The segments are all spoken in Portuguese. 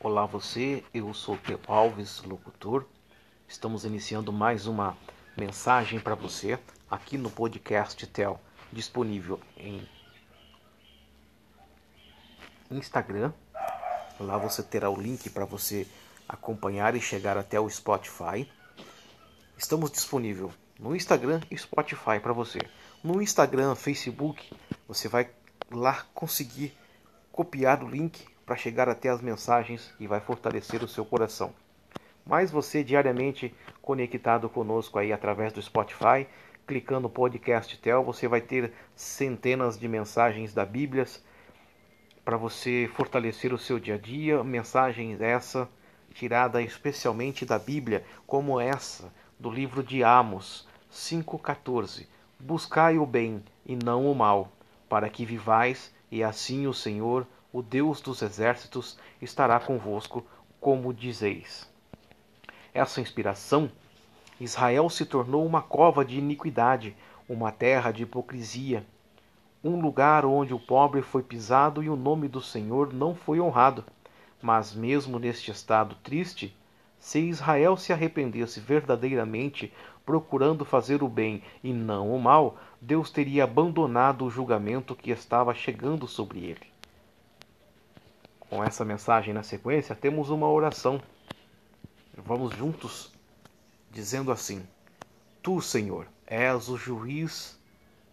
Olá você, eu sou Teo Alves, locutor. Estamos iniciando mais uma mensagem para você aqui no podcast Tel, disponível em Instagram. Lá você terá o link para você acompanhar e chegar até o Spotify. Estamos disponível no Instagram e Spotify para você. No Instagram, Facebook, você vai lá conseguir copiar o link para chegar até as mensagens e vai fortalecer o seu coração. Mas você diariamente conectado conosco aí através do Spotify, clicando no podcast Tel, você vai ter centenas de mensagens da Bíblia para você fortalecer o seu dia a dia, mensagens essa tirada especialmente da Bíblia, como essa do livro de Amos 5:14. Buscai o bem e não o mal, para que vivais e assim o Senhor, o Deus dos exércitos, estará convosco, como dizeis. Essa inspiração, Israel se tornou uma cova de iniquidade, uma terra de hipocrisia, um lugar onde o pobre foi pisado e o nome do Senhor não foi honrado. Mas mesmo neste estado triste, se Israel se arrependesse verdadeiramente, procurando fazer o bem e não o mal, Deus teria abandonado o julgamento que estava chegando sobre ele. Com essa mensagem na sequência, temos uma oração. Vamos juntos dizendo assim: Tu, Senhor, és o juiz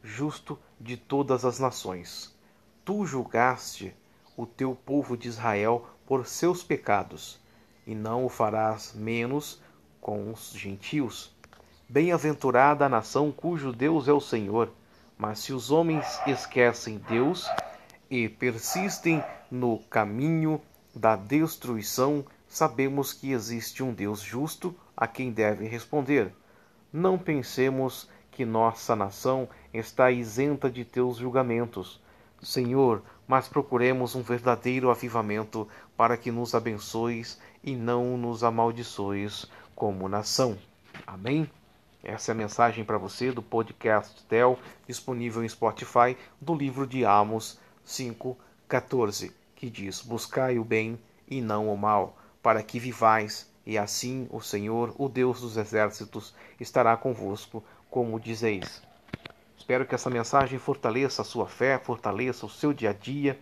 justo de todas as nações. Tu julgaste o teu povo de Israel por seus pecados, e não o farás menos com os gentios Bem-aventurada a nação cujo Deus é o Senhor. Mas se os homens esquecem Deus e persistem no caminho da destruição, sabemos que existe um Deus justo a quem devem responder. Não pensemos que nossa nação está isenta de teus julgamentos, Senhor, mas procuremos um verdadeiro avivamento para que nos abençoes e não nos amaldiçoes como nação. Amém? Essa é a mensagem para você do podcast Tel, disponível em Spotify, do livro de Amos 5,14, que diz: Buscai o bem e não o mal, para que vivais, e assim o Senhor, o Deus dos exércitos, estará convosco, como dizeis. Espero que essa mensagem fortaleça a sua fé, fortaleça o seu dia a dia,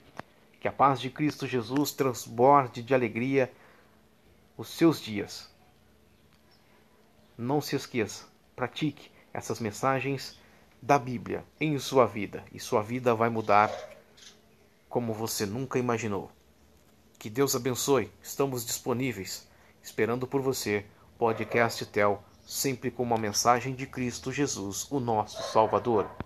que a paz de Cristo Jesus transborde de alegria os seus dias. Não se esqueça pratique essas mensagens da Bíblia em sua vida e sua vida vai mudar como você nunca imaginou. Que Deus abençoe. Estamos disponíveis esperando por você. Podcast Tel, sempre com uma mensagem de Cristo Jesus, o nosso Salvador.